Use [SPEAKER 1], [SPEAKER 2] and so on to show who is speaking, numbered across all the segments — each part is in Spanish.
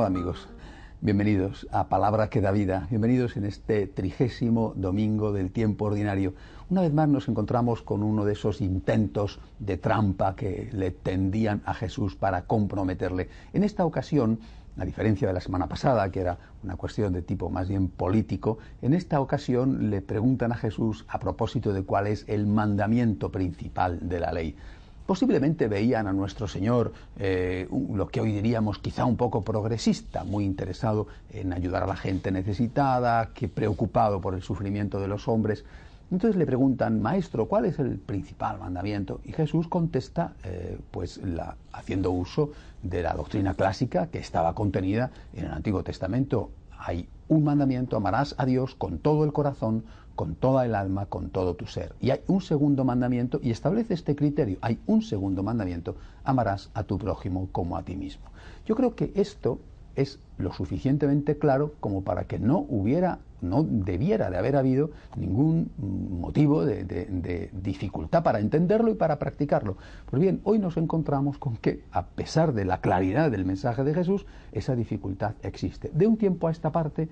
[SPEAKER 1] Hola amigos, bienvenidos a Palabra que da vida, bienvenidos en este trigésimo domingo del tiempo ordinario. Una vez más nos encontramos con uno de esos intentos de trampa que le tendían a Jesús para comprometerle. En esta ocasión, a diferencia de la semana pasada, que era una cuestión de tipo más bien político, en esta ocasión le preguntan a Jesús a propósito de cuál es el mandamiento principal de la ley. Posiblemente veían a nuestro Señor eh, lo que hoy diríamos quizá un poco progresista, muy interesado en ayudar a la gente necesitada, que preocupado por el sufrimiento de los hombres. Entonces le preguntan, Maestro, ¿cuál es el principal mandamiento? Y Jesús contesta, eh, pues haciendo uso de la doctrina clásica que estaba contenida en el Antiguo Testamento. Hay un mandamiento, amarás a Dios con todo el corazón, con toda el alma, con todo tu ser. Y hay un segundo mandamiento, y establece este criterio, hay un segundo mandamiento, amarás a tu prójimo como a ti mismo. Yo creo que esto es lo suficientemente claro como para que no hubiera, no debiera de haber habido ningún motivo de, dificultad para entenderlo y para practicarlo. Pues bien, hoy nos encontramos con que, a pesar de la claridad del mensaje de Jesús, esa dificultad existe. De un tiempo a esta parte,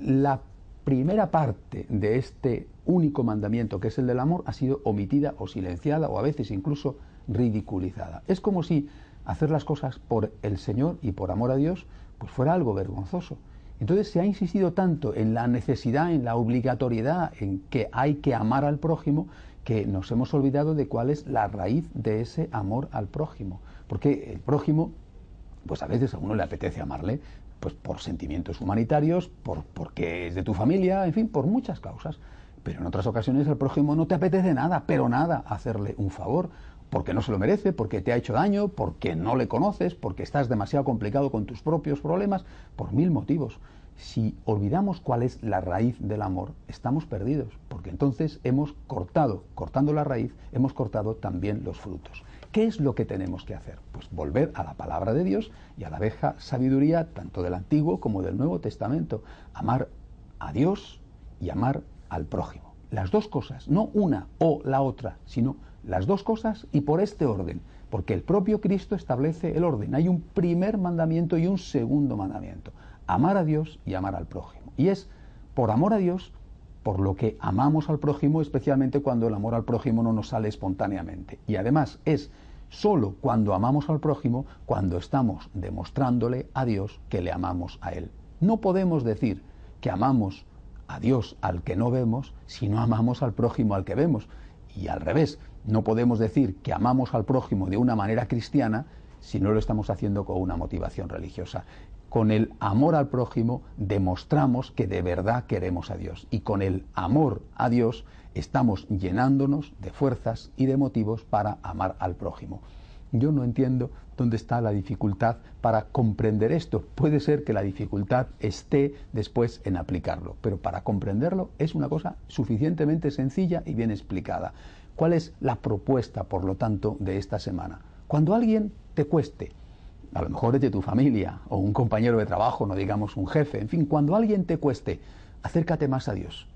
[SPEAKER 1] la primera parte de este único mandamiento, que es el del amor, ha sido omitida o silenciada o a veces incluso ridiculizada. Es como si hacer las cosas por el Señor y por amor a Dios, pues fuera algo vergonzoso. Entonces se ha insistido tanto en la necesidad, en la obligatoriedad, en que hay que amar al prójimo, que nos hemos olvidado de cuál es la raíz de ese amor al prójimo. Porque el prójimo, pues a veces a uno le apetece amarle, pues por sentimientos humanitarios, por, porque es de tu familia, en fin, por muchas causas. Pero en otras ocasiones al prójimo no te apetece nada, pero nada, hacerle un favor, porque no se lo merece, porque te ha hecho daño, porque no le conoces, porque estás demasiado complicado con tus propios problemas, por mil motivos. Si olvidamos cuál es la raíz del amor, estamos perdidos, porque entonces hemos cortado, cortando la raíz, hemos cortado también los frutos. ¿Qué es lo que tenemos que hacer? Pues volver a la palabra de Dios y a la vieja sabiduría, tanto del Antiguo como del Nuevo Testamento. Amar a Dios y amar al prójimo. Las dos cosas, no una o la otra, sino las dos cosas y por este orden, porque el propio Cristo establece el orden. Hay un primer mandamiento y un segundo mandamiento. Amar a Dios y amar al prójimo. Y es por amor a Dios por lo que amamos al prójimo, especialmente cuando el amor al prójimo no nos sale espontáneamente. Y además es solo cuando amamos al prójimo cuando estamos demostrándole a Dios que le amamos a Él. No podemos decir que amamos a Dios al que no vemos si no amamos al prójimo al que vemos. Y al revés, no podemos decir que amamos al prójimo de una manera cristiana si no lo estamos haciendo con una motivación religiosa. Con el amor al prójimo demostramos que de verdad queremos a Dios. Y con el amor a Dios estamos llenándonos de fuerzas y de motivos para amar al prójimo. Yo no entiendo dónde está la dificultad para comprender esto. Puede ser que la dificultad esté después en aplicarlo, pero para comprenderlo es una cosa suficientemente sencilla y bien explicada. ¿Cuál es la propuesta, por lo tanto, de esta semana? Cuando alguien te cueste, a lo mejor es de tu familia o un compañero de trabajo, no digamos un jefe, en fin, cuando alguien te cueste, acércate más a Dios,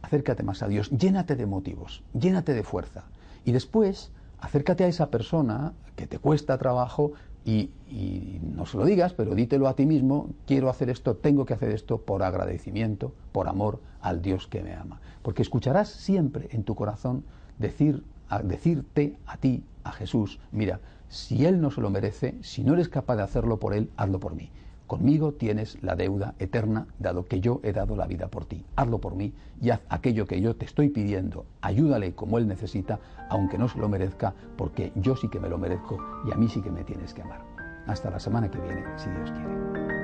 [SPEAKER 1] acércate más a Dios, llénate de motivos, llénate de fuerza y después acércate a esa persona que te cuesta trabajo y, no se lo digas, pero dítelo a ti mismo, quiero hacer esto, tengo que hacer esto por agradecimiento, por amor al Dios que me ama. Porque escucharás siempre en tu corazón decir, decirte a ti, a Jesús, mira, Si Él no se lo merece, si no eres capaz de hacerlo por Él, hazlo por mí. Conmigo tienes la deuda eterna, dado que yo he dado la vida por ti. Hazlo por mí y haz aquello que yo te estoy pidiendo. Ayúdale como Él necesita, aunque no se lo merezca, porque yo sí que me lo merezco y a mí sí que me tienes que amar. Hasta la semana que viene, si Dios quiere.